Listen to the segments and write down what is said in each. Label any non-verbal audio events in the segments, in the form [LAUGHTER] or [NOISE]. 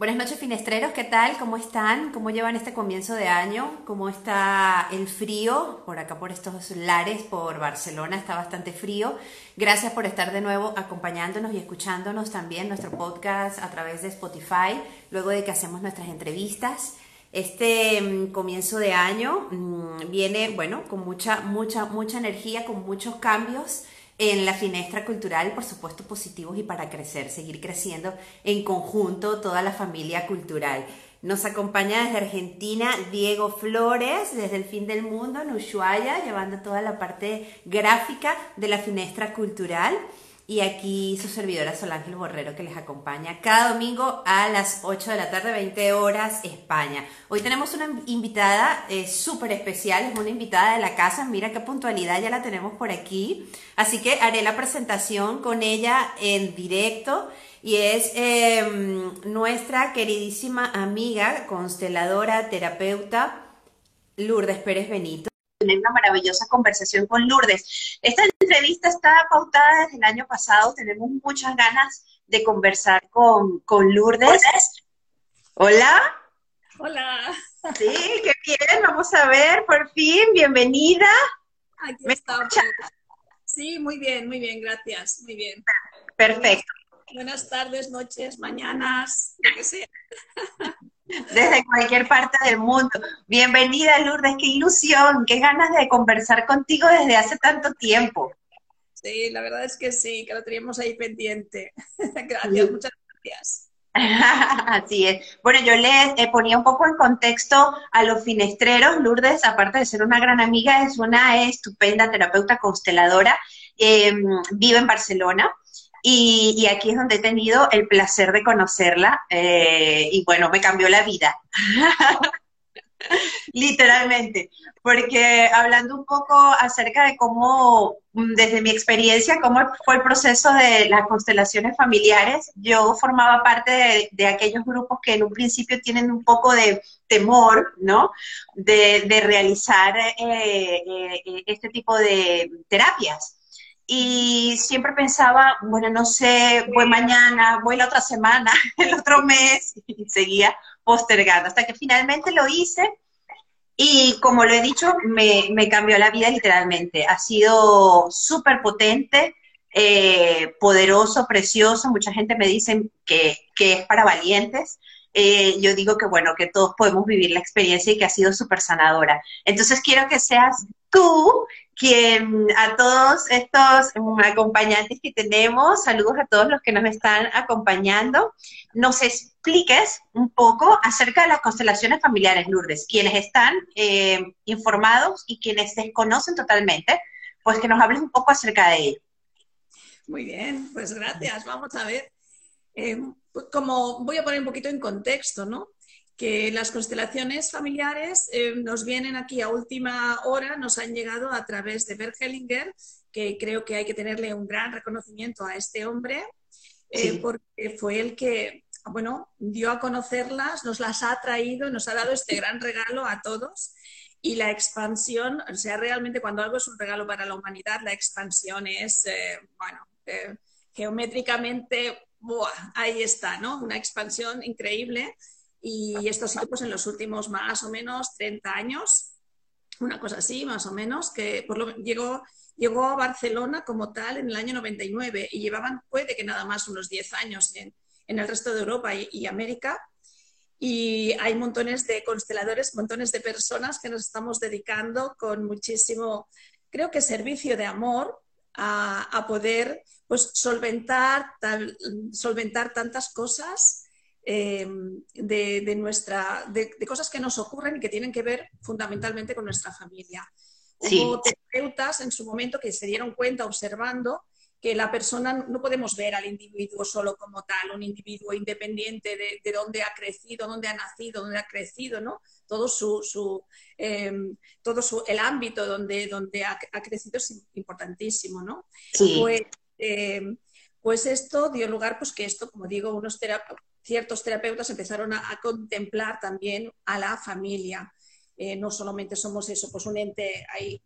Buenas noches, finestreros, ¿qué tal? ¿Cómo están? ¿Cómo llevan este comienzo de año? ¿Cómo está el frío? Por acá, por estos lares, por Barcelona, está bastante frío. Gracias por estar de nuevo acompañándonos y escuchándonos también nuestro podcast a través de Spotify, luego de que hacemos nuestras entrevistas. Este mm, comienzo de año mm, viene, bueno, con mucha, mucha, mucha energía, con muchos cambios en la finestra cultural, por supuesto, positivos y para crecer, seguir creciendo en conjunto toda la familia cultural. Nos acompaña desde Argentina Diego Flores, desde el fin del mundo, en Ushuaia, llevando toda la parte gráfica de la finestra cultural y aquí su servidora Solángel Borrero que les acompaña cada domingo a las 8 de la tarde, 20 horas España. Hoy tenemos una invitada eh, súper especial, es una invitada de la casa, mira qué puntualidad ya la tenemos por aquí, así que haré la presentación con ella en directo. Y es em, nuestra queridísima amiga, consteladora, terapeuta, Lourdes Pérez Benito tener una maravillosa conversación con Lourdes. Esta entrevista está pautada desde el año pasado, tenemos muchas ganas de conversar con, con Lourdes. Hola. Hola. Sí, qué bien, vamos a ver, por fin, bienvenida. Aquí estamos. Sí, muy bien, muy bien, gracias, muy bien. Perfecto. Buenas tardes, noches, mañanas, lo que sea. Desde cualquier parte del mundo. Bienvenida, Lourdes, qué ilusión, qué ganas de conversar contigo desde hace tanto tiempo. Sí, la verdad es que sí, que lo teníamos ahí pendiente. [LAUGHS] Gracias, muchas gracias. [LAUGHS] Así es. Bueno, yo le eh, ponía un poco en contexto a los finestreros. Lourdes, aparte de ser una gran amiga, es una estupenda terapeuta consteladora. Em, vive en Barcelona. Y, aquí es donde he tenido el placer de conocerla eh, y bueno, me cambió la vida. [LAUGHS] Literalmente, porque hablando un poco acerca de cómo, mm, desde mi experiencia, cómo fue el proceso de las constelaciones familiares, yo formaba parte de, aquellos grupos que en un principio tienen un poco de temor, ¿no? De, realizar eh, eh, este tipo de terapias y siempre pensaba, bueno, no sé, voy mañana, voy la otra semana, [LAUGHS] el otro mes, y seguía postergando, hasta que finalmente lo hice y como lo he dicho, me, me cambió la vida literalmente. Ha sido súper potente, eh, poderoso, precioso, mucha gente me dice que, que es para valientes. Eh, yo digo que bueno, que todos podemos vivir la experiencia y que ha sido súper sanadora. Entonces quiero que seas tú quien a todos estos mm, acompañantes que tenemos, saludos a todos los que nos están acompañando, nos expliques un poco acerca de las constelaciones familiares, Lourdes, quienes están eh, informados y quienes desconocen totalmente, pues que nos hables un poco acerca de ello. Muy bien, pues gracias. Vamos a ver. Eh, pues como voy a poner un poquito en contexto, ¿no? Que las constelaciones familiares eh, nos vienen aquí a última hora, nos han llegado a través de Bert Hellinger, que creo que hay que tenerle un gran reconocimiento a este hombre, eh, porque fue el que, bueno, dio a conocerlas, nos las ha traído, nos ha dado este gran regalo a todos. Y la expansión, o sea, realmente cuando algo es un regalo para la humanidad, la expansión es, eh, bueno, geométricamente, ahí está, ¿no? Una expansión increíble y esto ha sido pues, en los últimos más o menos 30 años, una cosa así, más o menos, que por lo, llegó, llegó a Barcelona como tal en el año 99 y llevaban, puede que nada más, unos 10 años en, en el resto de Europa y, América. Y hay montones de consteladores, montones de personas que nos estamos dedicando con muchísimo, creo que servicio de amor a, a poder pues, solventar, solventar tantas cosas Em, de, nuestra, de, cosas que nos ocurren y que tienen que ver fundamentalmente con nuestra familia. Hubo terapeutas en su momento que se dieron cuenta observando que la persona no podemos ver al individuo solo como tal, un individuo independiente de, de dónde ha crecido, dónde ha nacido, dónde ha crecido, ¿no? Todo su, su em, todo su, el ámbito donde, donde ha, crecido es importantísimo, ¿no? Pues, em, pues, esto dio lugar, pues que esto, como digo, unos terapeutas ciertos terapeutas empezaron a, contemplar también a la familia. Eh, no solamente somos eso, pues un ente ahí,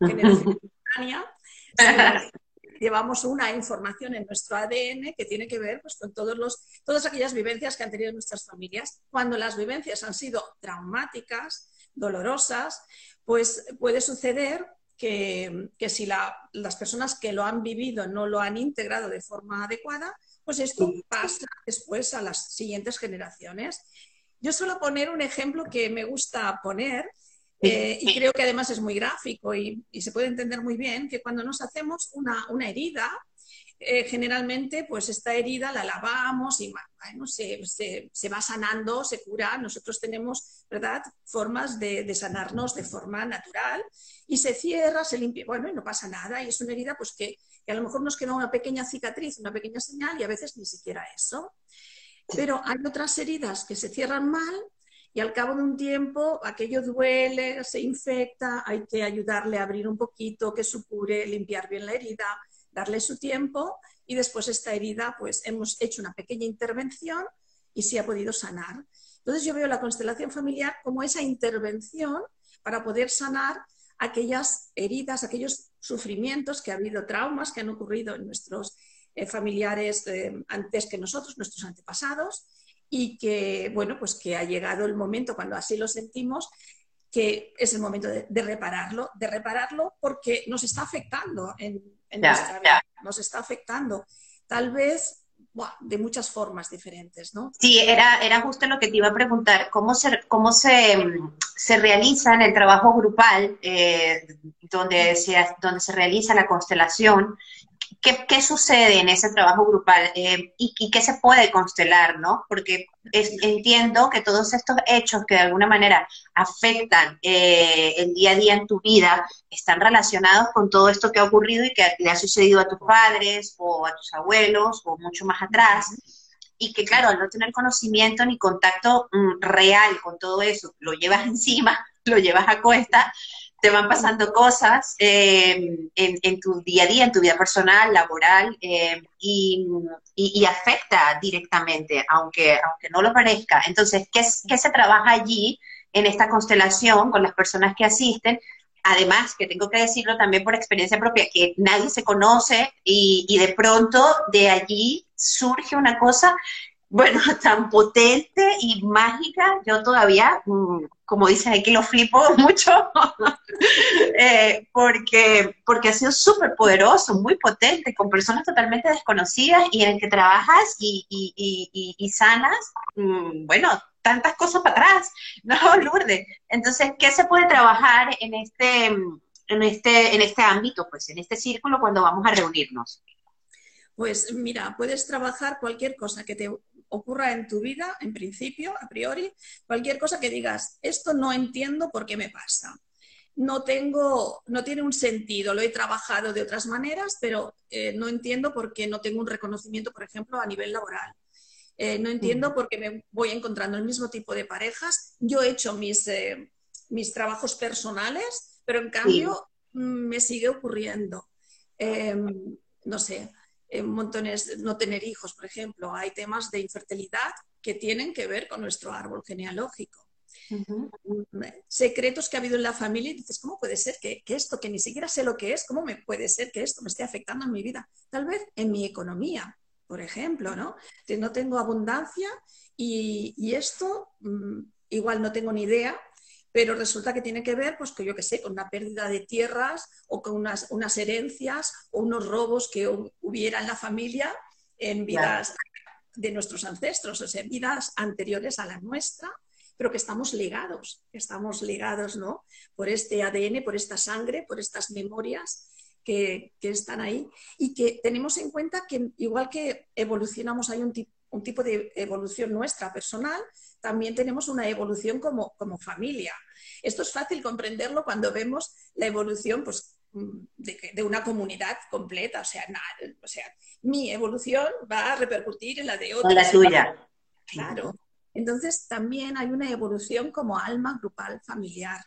[LAUGHS] llevamos una información en nuestro ADN que tiene que ver pues, con todos los, todas aquellas vivencias que han tenido nuestras familias. Cuando las vivencias han sido traumáticas, dolorosas, pues puede suceder que, si las personas que lo han vivido no lo han integrado de forma adecuada, pues esto pasa después a las siguientes generaciones. Yo suelo poner un ejemplo que me gusta poner eh, y creo que además es muy gráfico y, se puede entender muy bien que cuando nos hacemos una, herida, eh, generalmente pues esta herida la lavamos y se, va sanando, se cura. Nosotros tenemos, ¿verdad?, formas de, sanarnos de forma natural y se cierra, se limpia, bueno, y no pasa nada. Y es una herida pues que, que a lo mejor nos queda una pequeña cicatriz, una pequeña señal y a veces ni siquiera eso. Pero hay otras heridas que se cierran mal y al cabo de un tiempo aquello duele, se infecta, hay que ayudarle a abrir un poquito, que supure, limpiar bien la herida, darle su tiempo y después esta herida pues hemos hecho una pequeña intervención y se ha podido sanar. Entonces yo veo la constelación familiar como esa intervención para poder sanar aquellas heridas, aquellos sufrimientos que ha habido, traumas que han ocurrido en nuestros eh, familiares eh, antes que nosotros, nuestros antepasados, y que, bueno, pues que ha llegado el momento, cuando así lo sentimos, que es el momento de, repararlo, de repararlo porque nos está afectando en, nuestra vida, nos está afectando. Tal vez de muchas formas diferentes, ¿no? Sí, era, era justo lo que te iba a preguntar, ¿cómo se, cómo se, se realiza en el trabajo grupal, eh, donde, se, donde se realiza la constelación? ¿Qué, sucede en ese trabajo grupal eh, y, qué se puede constelar, ¿no? Porque entiendo que todos estos hechos que de alguna manera afectan eh, el día a día en tu vida están relacionados con todo esto que ha ocurrido y que le ha sucedido a tus padres o a tus abuelos o mucho más atrás. Y que claro, al no tener conocimiento ni contacto mm, real con todo eso, lo llevas [LAUGHS] encima, lo llevas a cuesta, te van pasando cosas eh, en, tu día a día, en tu vida personal, laboral, eh, y, afecta directamente, aunque, aunque no lo parezca. Entonces, ¿qué, ¿qué se trabaja allí en esta constelación con las personas que asisten? Además, que tengo que decirlo también por experiencia propia, que nadie se conoce y de pronto de allí surge una cosa bueno, [LAUGHS] tan potente y mágica, yo todavía, mm, como dicen aquí, lo flipo [LAUGHS] mucho, [LAUGHS] eh, porque, porque ha sido súper poderoso, muy potente, con personas totalmente desconocidas y en el que trabajas y, y, sanas, mm, bueno, tantas cosas para atrás, ¿no, Lourdes? Entonces, ¿qué se puede trabajar en este, en este, en este ámbito, pues en este círculo cuando vamos a reunirnos? Pues mira, puedes trabajar cualquier cosa que te ocurra en tu vida, en principio, a priori, cualquier cosa que digas, esto no entiendo por qué me pasa. No tengo, no tiene un sentido, lo he trabajado de otras maneras, pero eh, no entiendo por qué no tengo un reconocimiento, por ejemplo, a nivel laboral. Eh, no entiendo por qué me voy encontrando el mismo tipo de parejas. Yo he hecho mis, eh, mis trabajos personales, pero en cambio mm, me sigue ocurriendo. Em, no sé, montones, no tener hijos, por ejemplo. Hay temas de infertilidad que tienen que ver con nuestro árbol genealógico. Secretos que ha habido en la familia y dices, ¿cómo puede ser que, esto, que ni siquiera sé lo que es, cómo me puede ser que esto me esté afectando en mi vida? Tal vez en mi economía, por ejemplo, ¿no? Que no tengo abundancia y, esto mm, igual no tengo ni idea, pero resulta que tiene que ver, pues, que yo qué sé, con una pérdida de tierras o con unas, unas herencias o unos robos que hubiera en la familia en vidas de nuestros ancestros, o sea, vidas anteriores a la nuestra, pero que estamos ligados, que estamos ligados, ¿no? Por este ADN, por esta sangre, por estas memorias que, que están ahí y que tenemos en cuenta que igual que evolucionamos, hay un, un tipo de evolución nuestra personal, también tenemos una evolución como, como familia. Esto es fácil comprenderlo cuando vemos la evolución pues, de, una comunidad completa. O sea, o sea, mi evolución va a repercutir en la de otra. la tuya. Claro. Entonces también hay una evolución como alma grupal familiar.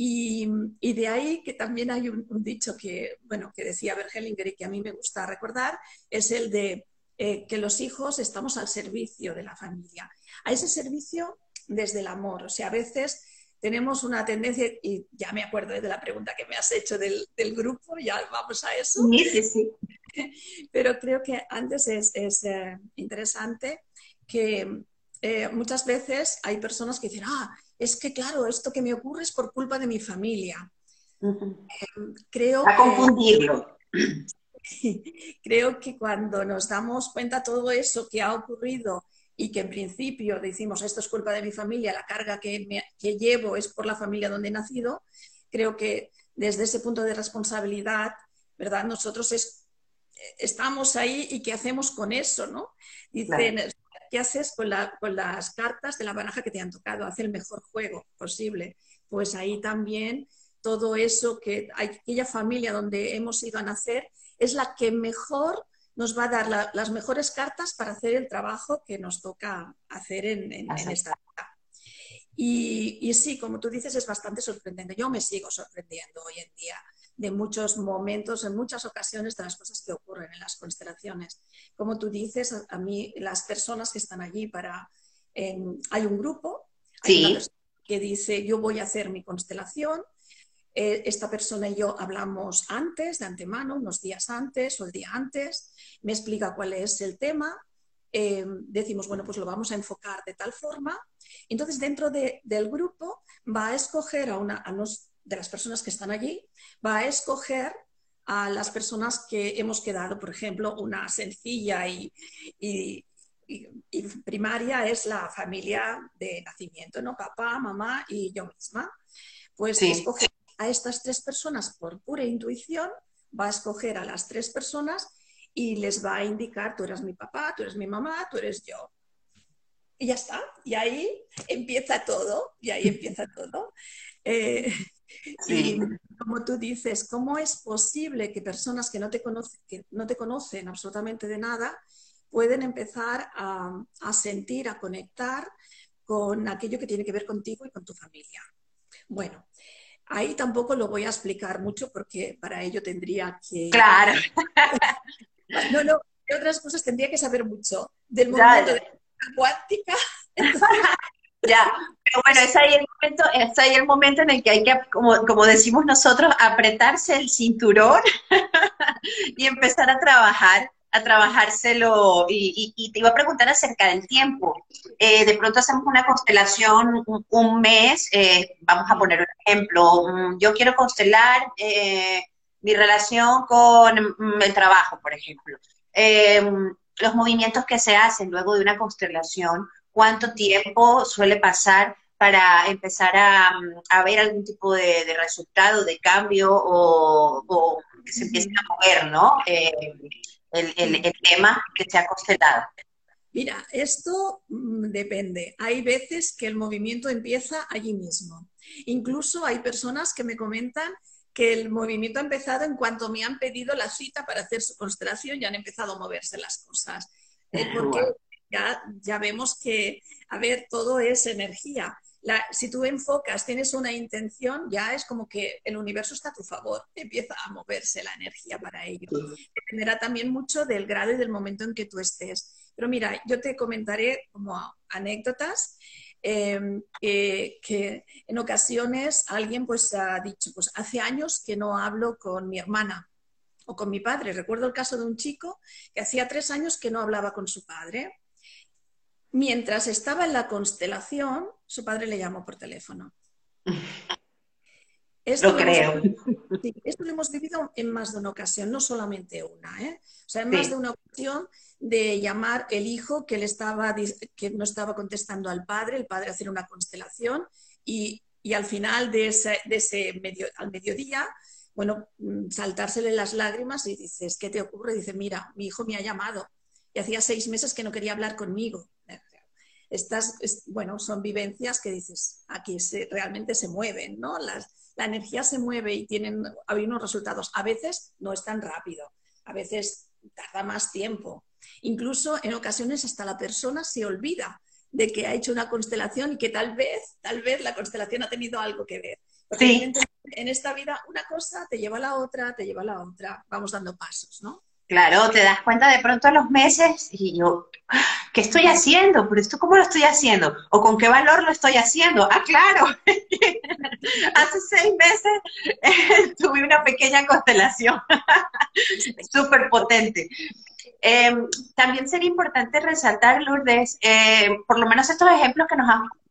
Y, de ahí que también hay un, dicho que, bueno, que decía Bergelinger y que a mí me gusta recordar, es el de eh, que los hijos estamos al servicio de la familia. A ese servicio desde el amor. O sea, a veces tenemos una tendencia, y ya me acuerdo de la pregunta que me has hecho del, grupo, ya vamos a eso. Sí, sí, sí. [LAUGHS] pero creo que antes es, eh, interesante que eh, muchas veces hay personas que dicen, ah, es que claro, esto que me ocurre es por culpa de mi familia. creo A confundirlo. [LAUGHS] creo que cuando nos damos cuenta todo eso que ha ocurrido y que en principio decimos esto es culpa de mi familia, la carga que, que llevo es por la familia donde he nacido, creo que desde ese punto de responsabilidad, ¿verdad? Nosotros estamos ahí y qué hacemos con eso, ¿no? Dicen, ¿qué haces con, con, las cartas de la baraja que te han tocado? Haz el mejor juego posible. Pues ahí también todo eso que aquella familia donde hemos ido a nacer es la que mejor nos va a dar las mejores cartas para hacer el trabajo que nos toca hacer en, esta vida. Y, sí, como tú dices, es bastante sorprendente. Yo me sigo sorprendiendo hoy en día de muchos momentos, en muchas ocasiones, de las cosas que ocurren en las constelaciones. Como tú dices, a, mí las personas que están allí para... hay un grupo que dice, yo voy a hacer mi constelación, eh, esta persona y yo hablamos antes, de antemano, unos días antes o el día antes, me explica cuál es el tema, eh, decimos, bueno, pues lo vamos a enfocar de tal forma. Entonces, dentro del grupo va a escoger a una de las personas que están allí, va a escoger a las personas que hemos quedado, por ejemplo, una sencilla y, primaria es la familia de nacimiento, ¿no? Papá, mamá y yo misma. Pues escoger a estas tres personas por pura intuición, va a escoger a las tres personas y les va a indicar, tú eres mi papá, tú eres mi mamá, tú eres yo. Y ya está. Y ahí empieza todo, y ahí empieza todo. Eh, y como tú dices, ¿cómo es posible que personas que no te, conocen, que no te conocen absolutamente de nada pueden empezar a, a sentir, a conectar con aquello que tiene que ver contigo y con tu familia? Bueno, Ahí tampoco lo voy a explicar mucho porque para ello tendría que... Claro. [LAUGHS] no, no, de otras cosas tendría que saber mucho. Del movimiento de la cuántica. [LAUGHS] ya, pero bueno, es ahí, el momento, es ahí el momento en el que hay que, como, como decimos nosotros, apretarse el cinturón [LAUGHS] y empezar a trabajar a trabajárselo y, te iba a preguntar acerca del tiempo. Eh, de pronto hacemos una constelación un, mes, eh, vamos a poner un ejemplo, mm, yo quiero constelar eh, mi relación con mm, el trabajo, por ejemplo. los movimientos que se hacen luego de una constelación, ¿cuánto tiempo suele pasar para empezar a, mm, ver algún tipo de, resultado, de cambio o, que se empiece a mover, ¿no? El, tema que se ha constelado? Mira, esto mm, depende. Hay veces que el movimiento empieza allí mismo. Incluso hay personas que me comentan que el movimiento ha empezado en cuanto me han pedido la cita para hacer su constelación y han empezado a moverse las cosas. Eh, porque ya, ya vemos que, a ver, todo es energía si tú enfocas, tienes una intención, ya es como que el universo está a tu favor, empieza a moverse la energía para ello. Dependerá también mucho del grado y del momento en que tú estés. Pero mira, yo te comentaré como anécdotas em, que en ocasiones alguien pues ha dicho, pues hace años que no hablo con mi hermana o con mi padre. Recuerdo el caso de un chico que hacía tres años que no hablaba con su padre Mientras estaba en la constelación, su padre le llamó por teléfono. [LAUGHS] Esto lo creo. esto lo hemos vivido en más de una ocasión, no solamente una. ¿eh? O sea, en más de una ocasión de llamar el hijo que, le estaba, que no estaba contestando al padre, el padre hacer una constelación y, al final de ese, de ese medio, al mediodía, bueno, mm, saltársele las lágrimas y dices, ¿qué te ocurre? dice, mira, mi hijo me ha llamado y hacía seis meses que no quería hablar conmigo estas, bueno, son vivencias que dices, aquí se, realmente se mueven, ¿no? Las, la energía se mueve y tienen, hay unos resultados. A veces no es tan rápido, a veces tarda más tiempo. Incluso en ocasiones hasta la persona se olvida de que ha hecho una constelación y que tal vez, tal vez la constelación ha tenido algo que ver. Porque en esta vida una cosa te lleva a la otra, te lleva a la otra, vamos dando pasos, ¿no? Claro, te das cuenta de pronto a los meses y yo, ¿qué estoy haciendo? ¿Pero esto cómo lo estoy haciendo? ¿O con qué valor lo estoy haciendo? Ah, claro, [LAUGHS] hace seis meses [LAUGHS] tuve una pequeña constelación [LAUGHS] súper potente. Em, también sería importante resaltar, Lourdes, eh, por lo menos estos ejemplos que nos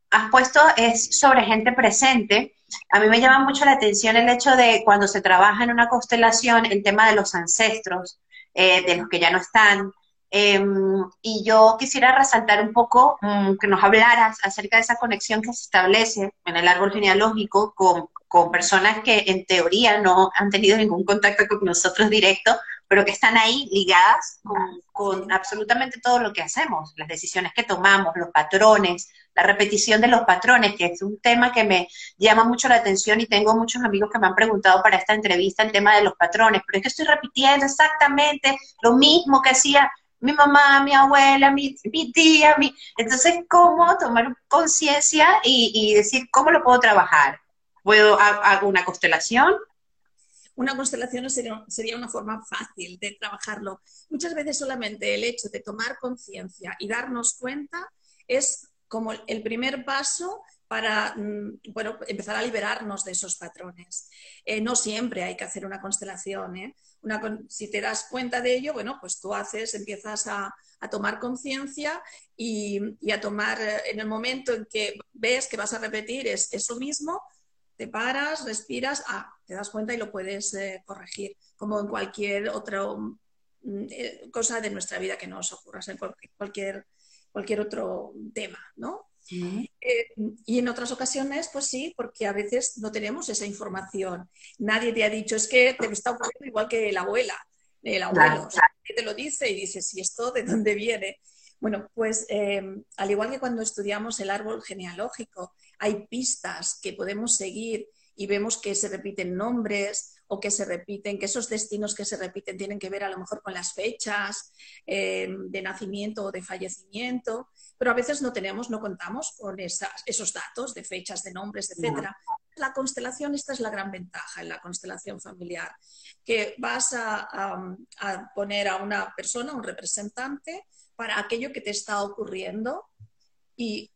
has, puesto es sobre gente presente. A mí me llama mucho la atención el hecho de cuando se trabaja en una constelación, el tema de los ancestros, eh, de los que ya no están, Em, y yo quisiera resaltar un poco mm, que nos hablaras acerca de esa conexión que se establece en el árbol genealógico con, con, personas que en teoría no han tenido ningún contacto con nosotros directo, pero que están ahí ligadas con, con absolutamente todo lo que hacemos, las decisiones que tomamos, los patrones, la repetición de los patrones, que es un tema que me llama mucho la atención y tengo muchos amigos que me han preguntado para esta entrevista el tema de los patrones, pero es que estoy repitiendo exactamente lo mismo que hacía mi mamá, mi abuela, mi, tía, mi... Entonces, ¿cómo tomar conciencia y, decir cómo lo puedo trabajar? ¿Puedo hacer una constelación? Una constelación sería, sería una forma fácil de trabajarlo. Muchas veces solamente el hecho de tomar conciencia y darnos cuenta es como el primer paso para mm, bueno, empezar a liberarnos de esos patrones. Eh, no siempre hay que hacer una constelación. ¿eh? si te das cuenta de ello, bueno, pues tú haces, empiezas a, tomar conciencia y, a tomar, eh, en el momento en que ves que vas a repetir es eso mismo, te paras, respiras, ah, te das cuenta y lo puedes corregir, como en cualquier otra mm, cosa de nuestra vida que nos ocurra, en cualquier, cualquier otro tema, ¿no? Eh, y en otras ocasiones, pues sí, porque a veces no tenemos esa información. Nadie te ha dicho, es que te está ocurriendo igual que la abuela, el abuelo. te lo dice y dices, ¿y esto de dónde viene? Bueno, pues eh, al igual que cuando estudiamos el árbol genealógico, hay pistas que podemos seguir y vemos que se repiten nombres o que se repiten, que esos destinos que se repiten tienen que ver a lo mejor con las fechas eh, de nacimiento o de fallecimiento pero a veces no tenemos, no contamos con esos datos de fechas, de nombres, etc. La constelación, esta es la gran ventaja en la constelación familiar, que vas a, poner a una persona, un representante, para aquello que te está ocurriendo y,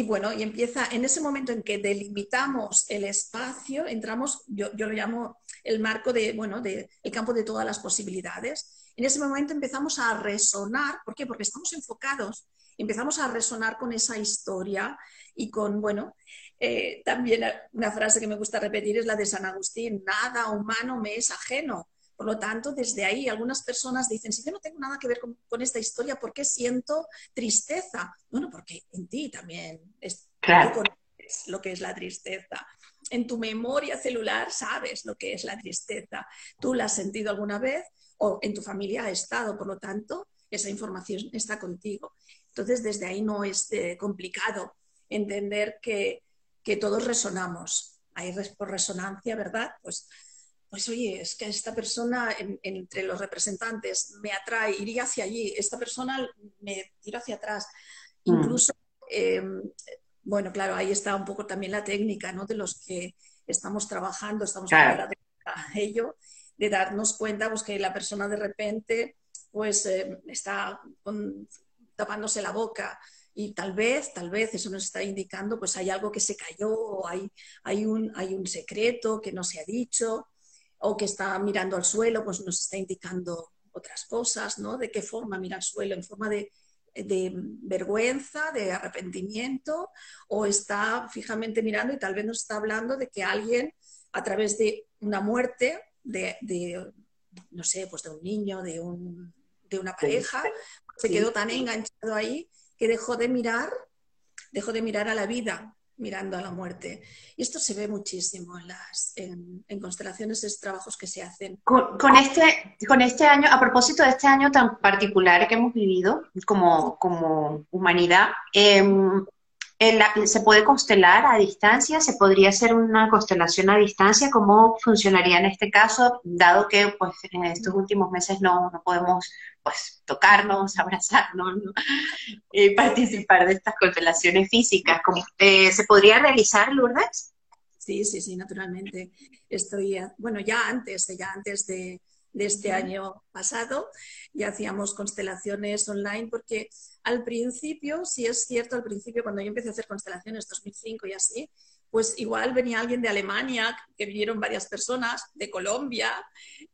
bueno, y empieza en ese momento en que delimitamos el espacio, entramos, yo, lo llamo el marco de, bueno, de, el campo de todas las posibilidades. En ese momento empezamos a resonar, ¿por qué? Porque estamos enfocados empezamos a resonar con esa historia y con, bueno, eh, también una frase que me gusta repetir es la de San Agustín, nada humano me es ajeno. Por lo tanto, desde ahí algunas personas dicen, si yo no tengo nada que ver con, esta historia, ¿por qué siento tristeza? Bueno, porque en ti también es claro. lo que es la tristeza. En tu memoria celular sabes lo que es la tristeza. Tú la has sentido alguna vez o en tu familia ha estado, por lo tanto, esa información está contigo. Entonces, desde ahí no es eh, complicado entender que, todos resonamos. Hay por resonancia, ¿verdad? Pues, pues oye, es que esta persona entre los representantes me atrae, iría hacia allí, esta persona me tira hacia atrás. Mm. Incluso, em, bueno, claro, ahí está un poco también la técnica, ¿no? De los que estamos trabajando, estamos claro. a ello, de darnos cuenta pues, que la persona de repente pues eh, está con tapándose la boca y tal vez, tal vez eso nos está indicando pues hay algo que se cayó o hay, hay, un, hay un secreto que no se ha dicho o que está mirando al suelo, pues nos está indicando otras cosas, ¿no? De qué forma mira al suelo, en forma de, de vergüenza, de arrepentimiento, o está fijamente mirando y tal vez nos está hablando de que alguien, a través de una muerte, de, de no sé, pues de un niño, de, un, de una pareja, se quedó tan enganchado ahí que dejó de mirar, dejó de mirar a la vida mirando a la muerte. Y esto se ve muchísimo en, las, en, constelaciones, de trabajos que se hacen. Con, este, con este año, a propósito de este año tan particular que hemos vivido como, como humanidad, ¿se puede constelar a distancia? ¿Se podría hacer una constelación a distancia? ¿Cómo funcionaría en este caso, dado que pues, en estos últimos meses no, no podemos pues tocarnos, [LAUGHS] abrazarnos y participar de estas constelaciones físicas. Eh, ¿Se podría realizar, Lourdes? Sí, sí, sí, naturalmente. Estoy, bueno, ya antes, ya antes de, de este año pasado y hacíamos constelaciones online porque al principio, si es cierto, al principio cuando yo empecé a hacer constelaciones 2005 y así, pues igual venía alguien de Alemania, que vinieron varias personas, de Colombia,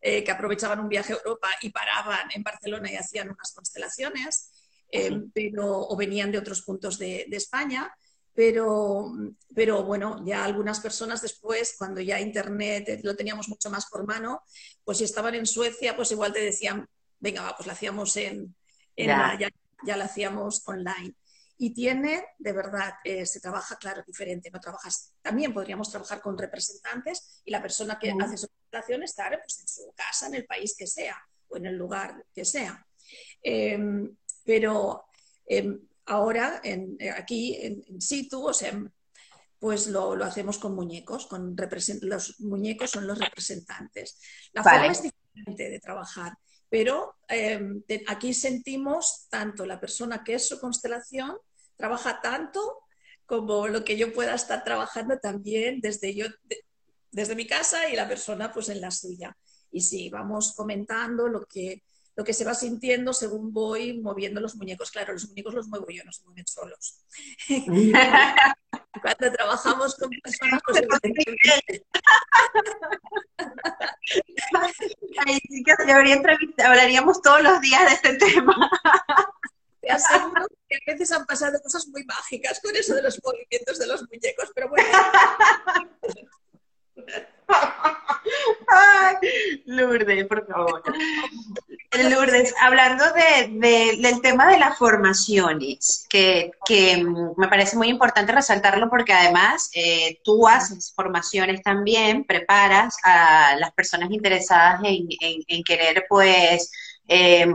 eh, que aprovechaban un viaje a Europa y paraban en Barcelona y hacían unas constelaciones, eh, pero, o venían de otros puntos de, España. Pero, pero, bueno, ya algunas personas después, cuando ya Internet lo teníamos mucho más por mano, pues si estaban en Suecia, pues igual te decían, venga, va, pues la hacíamos en, ya. ya la hacíamos online y tiene, de verdad, eh, se trabaja, claro, diferente. No trabajas, también podríamos trabajar con representantes y la persona que hace su presentación estar pues, en su casa, en el país que sea o en el lugar que sea. Em, pero em, ahora, en, aquí, en, situ, o sea, pues lo, hacemos con muñecos, con los muñecos son los representantes. La forma es diferente de trabajar, pero em, aquí sentimos tanto la persona que es su constelación trabaja tanto como lo que yo pueda estar trabajando también desde yo, desde mi casa y la persona pues en la suya. Y sí, vamos comentando lo que, lo que se va sintiendo según voy moviendo los muñecos. Claro, los muñecos los muevo yo, no se mueven solos. [LAUGHS] Cuando trabajamos con personas, pues... Ay, chicas, hablaríamos todos los días de este tema. Te aseguro que a veces han pasado cosas muy mágicas con eso de los movimientos de los muñecos, pero bueno. [LAUGHS] Lourdes, por favor. Lourdes, hablando de, del tema de las formaciones, que, que, me parece muy importante resaltarlo porque además eh, tú haces formaciones también, preparas a las personas interesadas en, en, querer pues eh,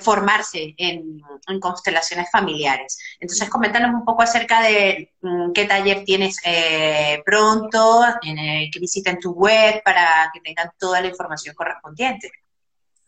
formarse en, constelaciones familiares. Entonces, coméntanos un poco acerca de mm, qué taller tienes eh, pronto, en que visiten tu web para que tengan toda la información correspondiente.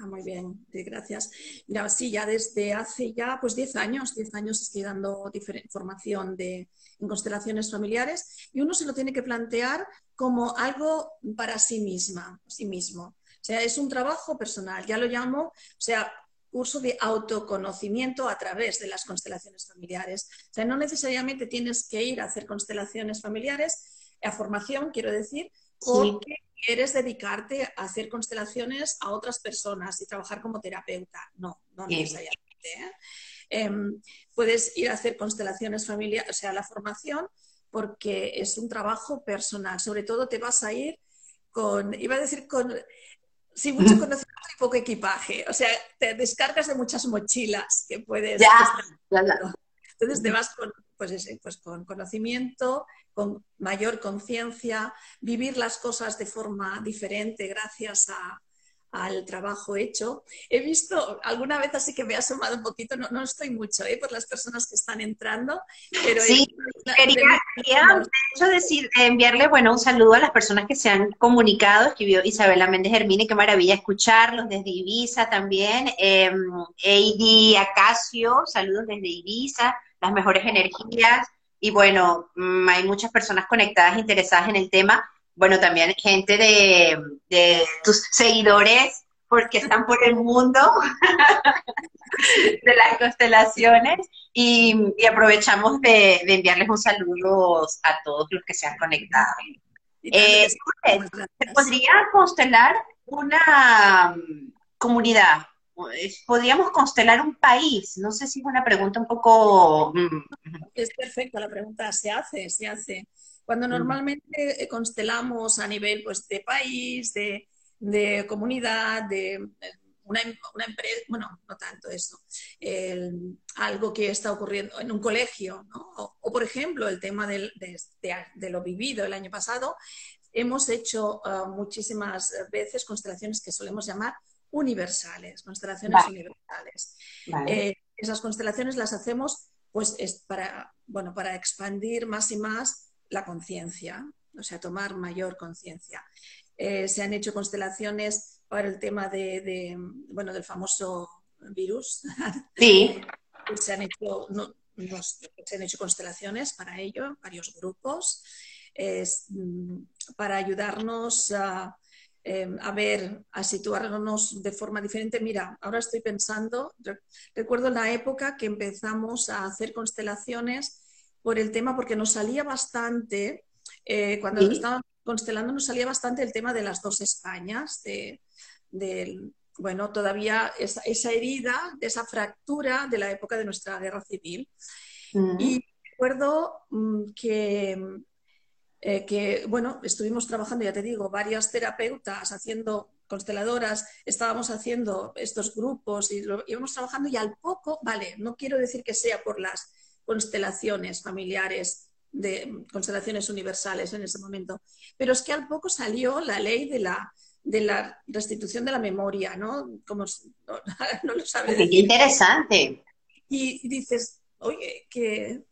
Ah, muy bien, gracias. Mira, sí, ya desde hace ya pues 10 años, 10 años estoy dando formación de, en constelaciones familiares y uno se lo tiene que plantear como algo para sí misma, sí mismo. O sea, es un trabajo personal, ya lo llamo, o sea, curso de autoconocimiento a través de las constelaciones familiares. O sea, no necesariamente tienes que ir a hacer constelaciones familiares, a formación, quiero decir, porque quieres dedicarte a hacer constelaciones a otras personas y trabajar como terapeuta. No, no necesariamente. ¿eh? Em, puedes ir a hacer constelaciones familiares, o sea, la formación, porque es un trabajo personal. Sobre todo te vas a ir con, iba a decir, con sin mucho conocimiento y poco equipaje. O sea, te descargas de muchas mochilas que puedes. Ya, Entonces te vas con, pues, pues con conocimiento, con mayor conciencia, vivir las cosas de forma diferente gracias a, al trabajo hecho. He visto alguna vez así que me ha asomado un poquito, no, no estoy mucho ¿eh? por las personas que están entrando, pero... Sí, quería, de decir, enviarle bueno, un saludo a las personas que se han comunicado, escribió Isabela Méndez Hermine, qué maravilla escucharlos desde Ibiza también, eh, Eidi Acacio, saludos desde Ibiza, las mejores energías, y bueno, mm, hay muchas personas conectadas, interesadas en el tema bueno, también gente de, tus seguidores, porque están por el mundo [LAUGHS] de las constelaciones y, aprovechamos de, enviarles un saludo a todos los que se han conectado. Eh, ¿Se podría constelar una mm, comunidad? ¿Podríamos constelar un país? No sé si es una pregunta un poco... Mm, es perfecta la pregunta, se hace, se hace. Cuando normalmente eh, constelamos a nivel pues, de país, de, comunidad, de eh, una, empresa, bueno, no tanto eso, algo que está ocurriendo en un colegio, ¿no? o, por ejemplo el tema de, lo vivido el año pasado, hemos hecho ah, muchísimas veces constelaciones que solemos llamar universales, constelaciones universales. Eh, esas constelaciones las hacemos pues es para, bueno, para expandir más y más la conciencia, o sea, tomar mayor conciencia. Eh, se han hecho constelaciones para el tema de, bueno, del famoso virus. Sí. [LAUGHS] se, han hecho, se han hecho constelaciones para ello, varios grupos, mm, para ayudarnos a, Em, a ver, a situarnos de forma diferente. Mira, ahora estoy pensando, recuerdo la época que empezamos a hacer constelaciones por el tema, porque nos salía bastante, eh, cuando estábamos constelando nos salía bastante el tema de las dos Españas, de, bueno, todavía esa, herida, de esa fractura de la época de nuestra guerra civil. Mm. Y recuerdo mm, que eh, que, bueno, estuvimos trabajando, ya te digo, varias terapeutas haciendo consteladoras, estábamos haciendo estos grupos y lo, íbamos trabajando y al poco, vale, no quiero decir que sea por las constelaciones familiares, de constelaciones universales en ese momento, pero es que al poco salió la ley de la, de la restitución de la memoria, ¿no? Como [LAUGHS] no, lo sabes. Qué interesante. Y, dices, oye, que,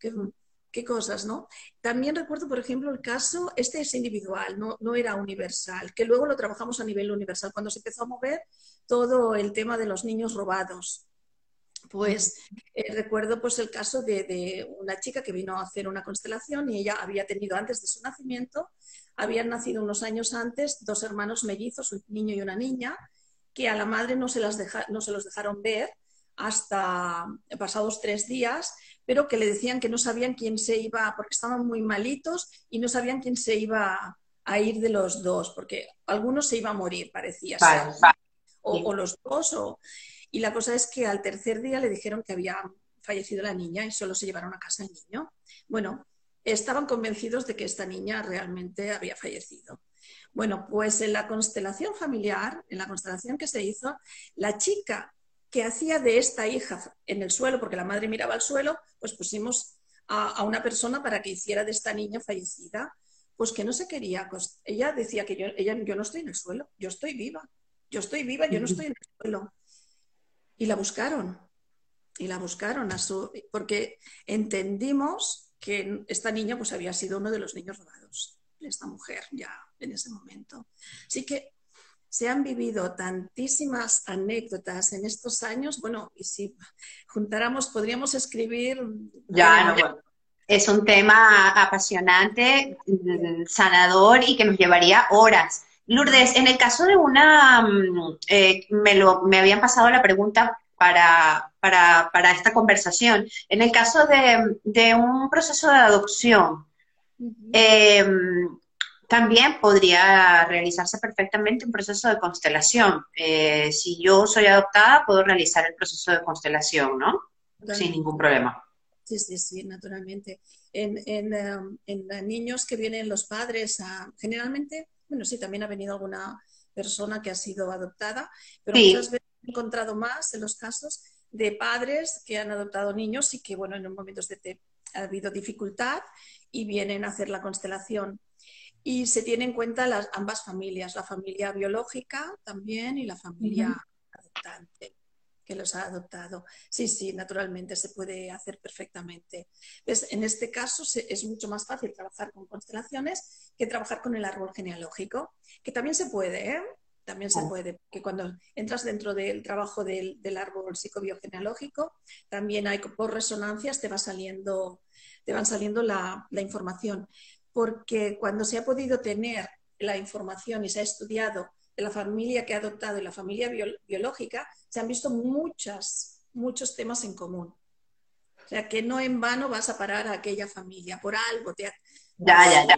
qué cosas, ¿no? También recuerdo, por ejemplo, el caso, este es individual, no, no era universal, que luego lo trabajamos a nivel universal, cuando se empezó a mover todo el tema de los niños robados. Pues eh, recuerdo pues el caso de, una chica que vino a hacer una constelación y ella había tenido antes de su nacimiento, habían nacido unos años antes dos hermanos mellizos, un niño y una niña, que a la madre no se, las no se los dejaron ver hasta pasados tres días pero que le decían que no sabían quién se iba, porque estaban muy malitos y no sabían quién se iba a ir de los dos, porque algunos se iba a morir, parecía. O, los dos, o... y la cosa es que al tercer día le dijeron que había fallecido la niña y solo se llevaron a casa el niño. Bueno, estaban convencidos de que esta niña realmente había fallecido. Bueno, pues en la constelación familiar, en la constelación que se hizo, la chica que hacía de esta hija en el suelo, porque la madre miraba al suelo, pues pusimos a, una persona para que hiciera de esta niña fallecida, pues que no se quería. Ella decía que yo, ella, yo no estoy en el suelo, yo estoy viva, yo estoy viva, yo no estoy en el suelo. Y la buscaron, y la buscaron a su, porque entendimos que esta niña pues había sido uno de los niños robados, esta mujer ya en ese momento. Así que se han vivido tantísimas anécdotas en estos años, bueno, y si juntáramos, podríamos escribir... Ya, no, bueno. Es un tema apasionante, sanador y que nos llevaría horas. Lourdes, en el caso de una, mm, eh, me, lo, me habían pasado la pregunta para, para, para esta conversación, en el caso de, de un proceso de adopción, también podría realizarse perfectamente un proceso de constelación. Eh, si yo soy adoptada, puedo realizar el proceso de constelación, ¿no? Sin ningún problema. Sí, sí, sí, naturalmente. En, en, um, en niños que vienen los padres, generalmente, bueno, sí, también ha venido alguna persona que ha sido adoptada, pero muchas veces he encontrado más en los casos de padres que han adoptado niños y que, bueno, en momentos de ha habido dificultad y vienen a hacer la constelación. Y se tiene en cuenta las, ambas familias, la familia biológica también y la familia adoptante que los ha adoptado. Sí, sí, naturalmente se puede hacer perfectamente. Pues en este caso es mucho más fácil trabajar con constelaciones que trabajar con el árbol genealógico, que también se puede, ¿eh? También se puede, que cuando entras dentro del trabajo del, del árbol psicobiogenealógico, también hay por resonancias te va saliendo, te van saliendo la, la información porque cuando se ha podido tener la información y se ha estudiado la familia que ha adoptado y la familia biológica, se han visto muchas, muchos temas en común. O sea, que no en vano vas a parar a aquella familia, por algo te ya, ya, ya.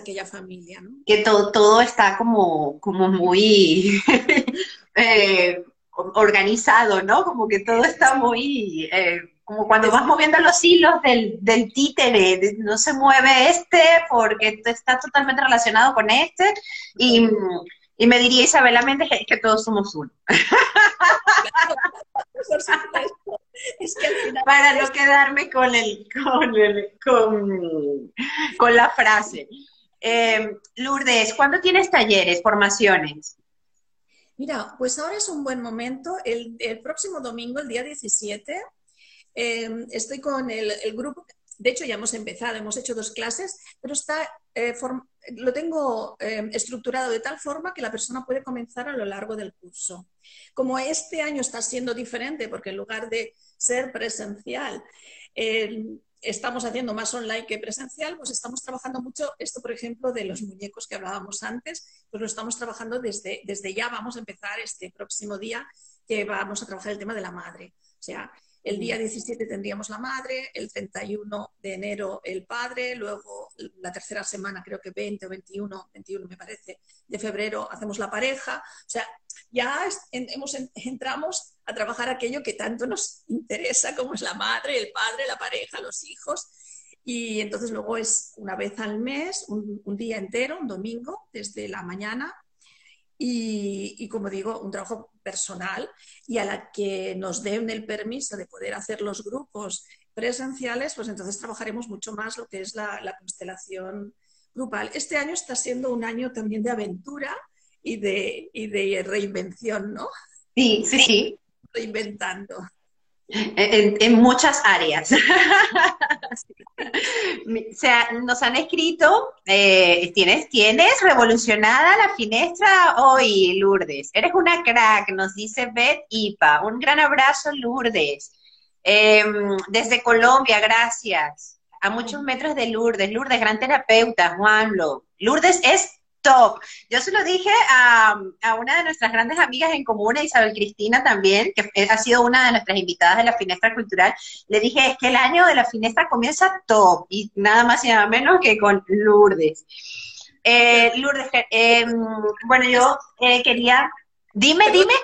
aquella familia, ¿no? Que todo, todo está como, como muy [LAUGHS] eh, organizado, ¿no? Como que todo está muy... Eh, como cuando vas moviendo los hilos del, del títere, no se mueve este porque está totalmente relacionado con este, y, y me diría Isabela Méndez que todos somos uno. [LAUGHS] Para no quedarme con, el, con, el, con, con la frase. Eh, Lourdes, ¿cuándo tienes talleres, formaciones? Mira, pues ahora es un buen momento. El, el próximo domingo, el día 17, Em, estoy con el, grupo, de hecho ya hemos empezado, hemos hecho dos clases, pero está, eh, lo tengo em, estructurado de tal forma que la persona puede comenzar a lo largo del curso. Como este año está siendo diferente, porque en lugar de ser presencial, estamos haciendo más online que presencial, pues estamos trabajando mucho esto, por ejemplo, de los muñecos que hablábamos antes, pues lo estamos trabajando desde, desde ya, vamos a empezar este próximo día que vamos a trabajar el tema de la madre. O sea, el día 17 tendríamos la madre, el 31 de enero el padre, luego la tercera semana, creo que 20 o 21, 21 me parece, de febrero hacemos la pareja. O sea, ya hemos, entramos a trabajar aquello que tanto nos interesa, como es la madre, el padre, la pareja, los hijos. Y entonces luego es una vez al mes, un, día entero, un domingo, desde la mañana. Y, como digo, un trabajo personal y a la que nos den el permiso de poder hacer los grupos presenciales, pues entonces trabajaremos mucho más lo que es la, la constelación grupal. Este año está siendo un año también de aventura y de, y de reinvención, ¿no? Sí, sí, sí. Reinventando. En, muchas áreas. [LAUGHS] o sea, nos han escrito, eh, ¿tienes, tienes revolucionada la finestra hoy, Lourdes. Eres una crack, nos dice Beth Ipa. Un gran abrazo, Lourdes. Em, desde Colombia, gracias. A muchos metros de Lourdes. Lourdes, gran terapeuta, Juanlo. Lourdes es top. Yo se lo dije a, una de nuestras grandes amigas en común, Isabel Cristina también, que ha sido una de nuestras invitadas de la Finestra Cultural. Le dije, es que el año de la Finestra comienza top y nada más y nada menos que con Lourdes. Eh, Lourdes, eh, bueno, yo eh, quería... Dime, dime.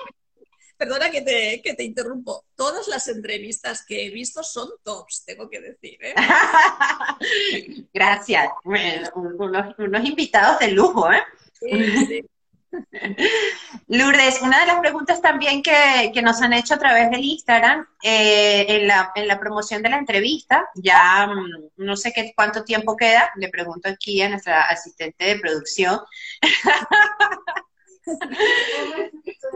Perdona que te, que te, interrumpo. Todas las entrevistas que he visto son tops, tengo que decir. ¿eh? [LAUGHS] Gracias. unos, invitados de lujo, ¿eh? [LAUGHS] Lourdes, una de las preguntas también que, nos han hecho a través del Instagram, eh, en, la, en, la, promoción de la entrevista, ya mm, no sé qué cuánto tiempo queda, le pregunto aquí a nuestra asistente de producción. [LAUGHS]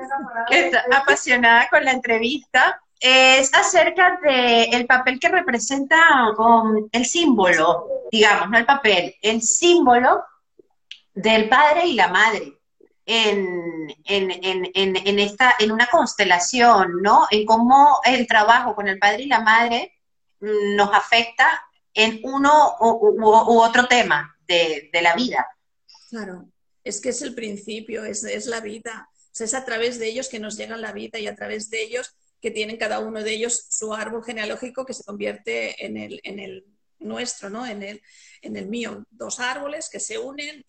[LAUGHS] apasionada con la entrevista, es acerca del el papel que representa el símbolo, digamos, no el papel, el símbolo del padre y la madre. En, en, esta, en una constelación, ¿no? En cómo el trabajo con el padre y la madre nos afecta en uno u, otro tema de, de, la vida. Claro, es que es el principio, es, es la vida es a través de ellos que nos llega la vida y a través de ellos que tienen cada uno de ellos su árbol genealógico que se convierte en el, en el nuestro, ¿no? En el, en el mío. Dos árboles que se unen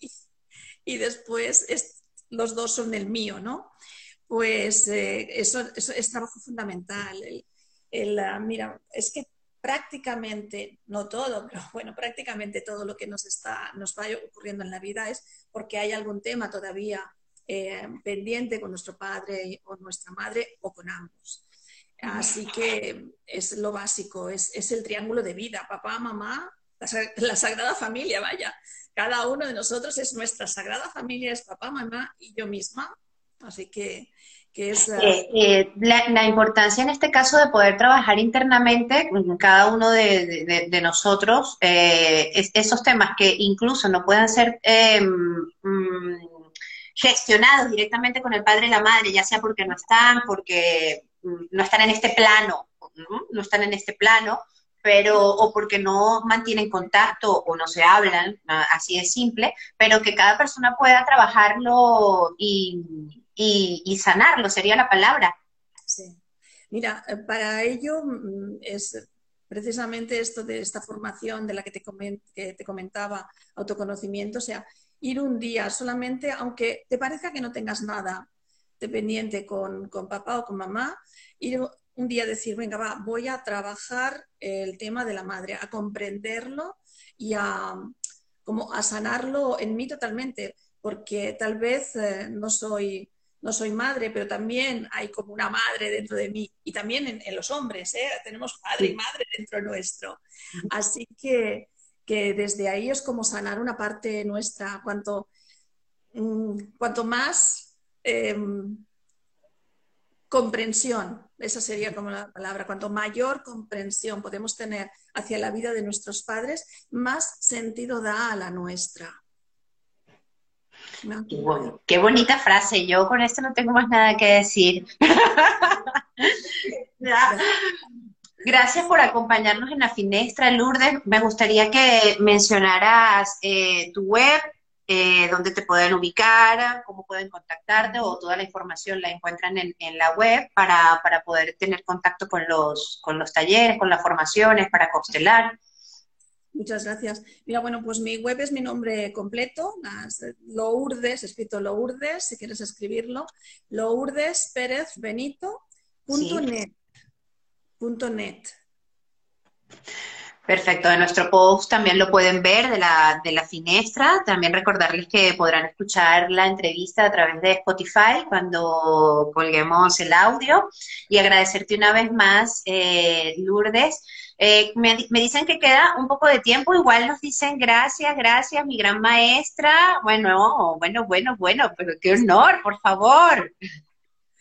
y, después los dos son el mío, ¿no? Pues eh, eso, es trabajo fundamental. El, ah, mira, es que prácticamente, no todo, [LAUGHS] pero bueno, prácticamente todo lo que nos, está, nos va ocurriendo en la vida es porque hay algún tema todavía eh, pendiente con nuestro padre o nuestra madre o con ambos. Así que es lo básico, es, el triángulo de vida, papá, mamá, la, sagrada familia, vaya. Cada uno de nosotros es nuestra sagrada familia, es papá, mamá y yo misma. Así que, es... Eh, eh, la, importancia en este caso de poder trabajar internamente cada uno de, nosotros, esos temas que incluso no puedan ser mm, gestionados directamente con el padre y la madre, ya sea porque no están, porque mm, no están en este plano, ¿no? están en este plano, pero o porque no mantienen contacto o no se hablan, así de simple, pero que cada persona pueda trabajarlo y, sanarlo, sería la palabra. Sí. Mira, eh, para ello mm, es precisamente esto de esta formación de la que te comentaba, autoconocimiento, o sea, ir un día solamente, aunque te parezca que no tengas nada dependiente con, con papá o con mamá, ir un día decir, venga, va, voy a trabajar el tema de la madre, a comprenderlo y a, como a sanarlo en mí totalmente, porque tal vez eh, no, soy, no soy madre, pero también hay como una madre dentro de mí y también en, en los hombres, ¿eh? tenemos padre y madre dentro nuestro. Así que que desde ahí es como sanar una parte nuestra. Cuanto, mm, cuanto más em, comprensión, esa sería como la palabra, cuanto mayor comprensión podemos tener hacia la vida de nuestros padres, más sentido da a la nuestra. Qué, bonita frase. Yo con esto no tengo más nada que decir. [LAUGHS] [LAUGHS] Gracias por acompañarnos en la finestra, Lourdes. Me gustaría que mencionaras eh, tu web, eh, dónde te pueden ubicar, cómo pueden contactarte o toda la información la encuentran en, la web para, poder tener contacto con los, con los talleres, con las formaciones, para constelar. Muchas gracias. Mira, bueno, pues mi web es mi nombre completo, Lourdes, escrito Lourdes, si quieres escribirlo, Lourdes Pérez Benito net. Perfecto, en nuestro post también lo pueden ver de la, de la finestra. También recordarles que podrán escuchar la entrevista a través de Spotify cuando colguemos el audio. Y agradecerte una vez más, eh, Lourdes. Eh, me, me, dicen que queda un poco de tiempo, igual nos dicen gracias, gracias, mi gran maestra. Bueno, bueno, bueno, bueno, pero qué honor, por favor.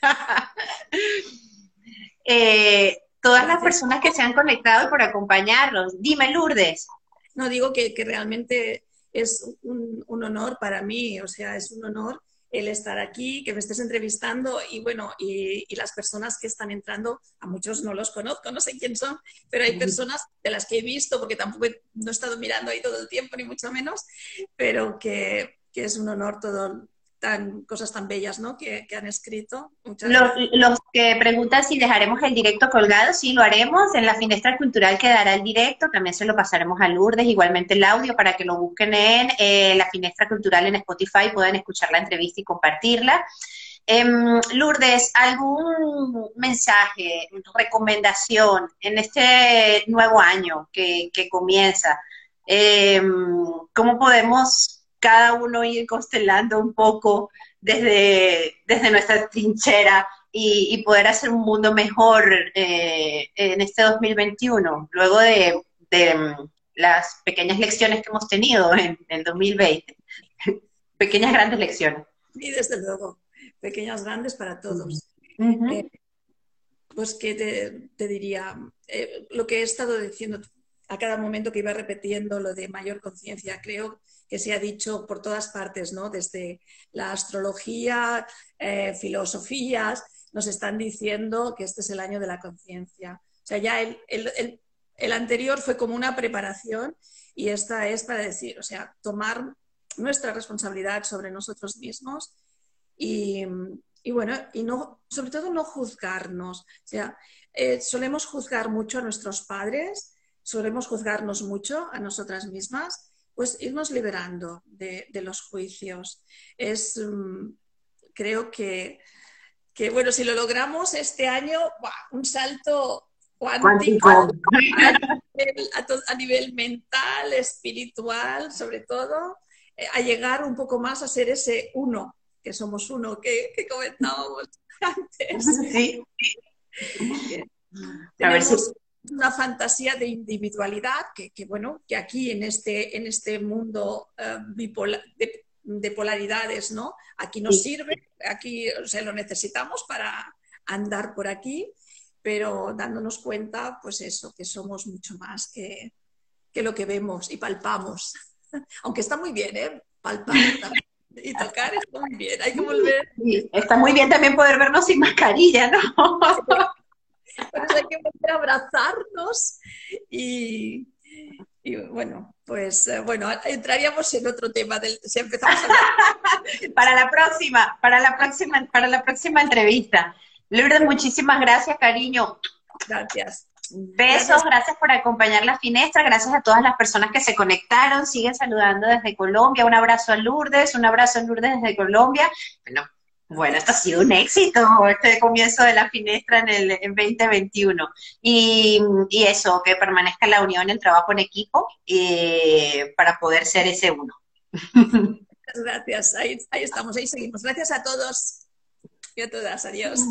[LAUGHS] eh, todas las personas que se han conectado por acompañarnos. Dime, Lourdes. No, digo que, realmente es un, honor para mí, o sea, es un honor el estar aquí, que me estés entrevistando y bueno, y, las personas que están entrando, a muchos no los conozco, no sé quién son, pero hay personas de las que he visto, porque tampoco no he estado mirando ahí todo el tiempo, ni mucho menos, pero que, que es un honor todo, tan, cosas tan bellas ¿no? que, han escrito. los, los, que preguntan si dejaremos el directo colgado, sí, lo haremos. En la finestra cultural quedará el directo, también se lo pasaremos a Lourdes, igualmente el audio para que lo busquen en eh, la finestra cultural en Spotify, puedan escuchar la entrevista y compartirla. Em, Lourdes, ¿algún mensaje, recomendación en este nuevo año que, que comienza? Em, ¿Cómo podemos cada uno ir constelando un poco desde, desde nuestra trinchera y, poder hacer un mundo mejor eh, en este 2021, luego de, mm, las pequeñas lecciones que hemos tenido en el 2020. [LAUGHS] pequeñas grandes lecciones. Y desde luego, pequeñas grandes para todos. Eh, pues que te, diría, eh, lo que he estado diciendo a cada momento que iba repitiendo lo de mayor conciencia, creo que se ha dicho por todas partes, ¿no? Desde la astrología, eh, filosofías, nos están diciendo que este es el año de la conciencia. O sea, ya el, el, anterior fue como una preparación y esta es para decir, o sea, tomar nuestra responsabilidad sobre nosotros mismos y, y bueno, y no, sobre todo no juzgarnos. O sea, eh, solemos juzgar mucho a nuestros padres, solemos juzgarnos mucho a nosotras mismas pues irnos liberando de, los juicios. Es, mm, creo que, bueno, si lo logramos este año, un salto cuántico [LAUGHS] a, nivel mental, espiritual, sobre todo, eh, a llegar un poco más a ser ese uno, que somos uno, que, comentábamos [LAUGHS] antes. Sí. [LAUGHS] A ver si una fantasía de individualidad que, bueno, que aquí en este, en este mundo eh, de, polaridades, ¿no? Aquí nos sirve, aquí se lo necesitamos para andar por aquí, pero dándonos cuenta, pues eso, que somos mucho más que, lo que vemos y palpamos. [LAUGHS] Aunque está muy bien, ¿eh? Palpar y tocar está muy bien, hay que volver. está muy bien también poder vernos sin mascarilla, ¿no? Por eso hay que volver a abrazarnos y, bueno, pues eh, bueno, entraríamos en otro tema del, si empezamos [LAUGHS] para la próxima, para la próxima, para la próxima entrevista. Lourdes, muchísimas gracias, cariño. Gracias. Besos, gracias. por acompañar la finestra, gracias a todas las personas que se conectaron, siguen saludando desde Colombia, un abrazo a Lourdes, un abrazo a Lourdes desde Colombia. Bueno, bueno, esto ha sido un éxito, este comienzo de la finestra en el 2021. Y, eso, que permanezca la unión, el trabajo en equipo eh, para poder ser ese uno. Gracias, ahí, ahí estamos, ahí seguimos. Gracias a todos y a todas, adiós.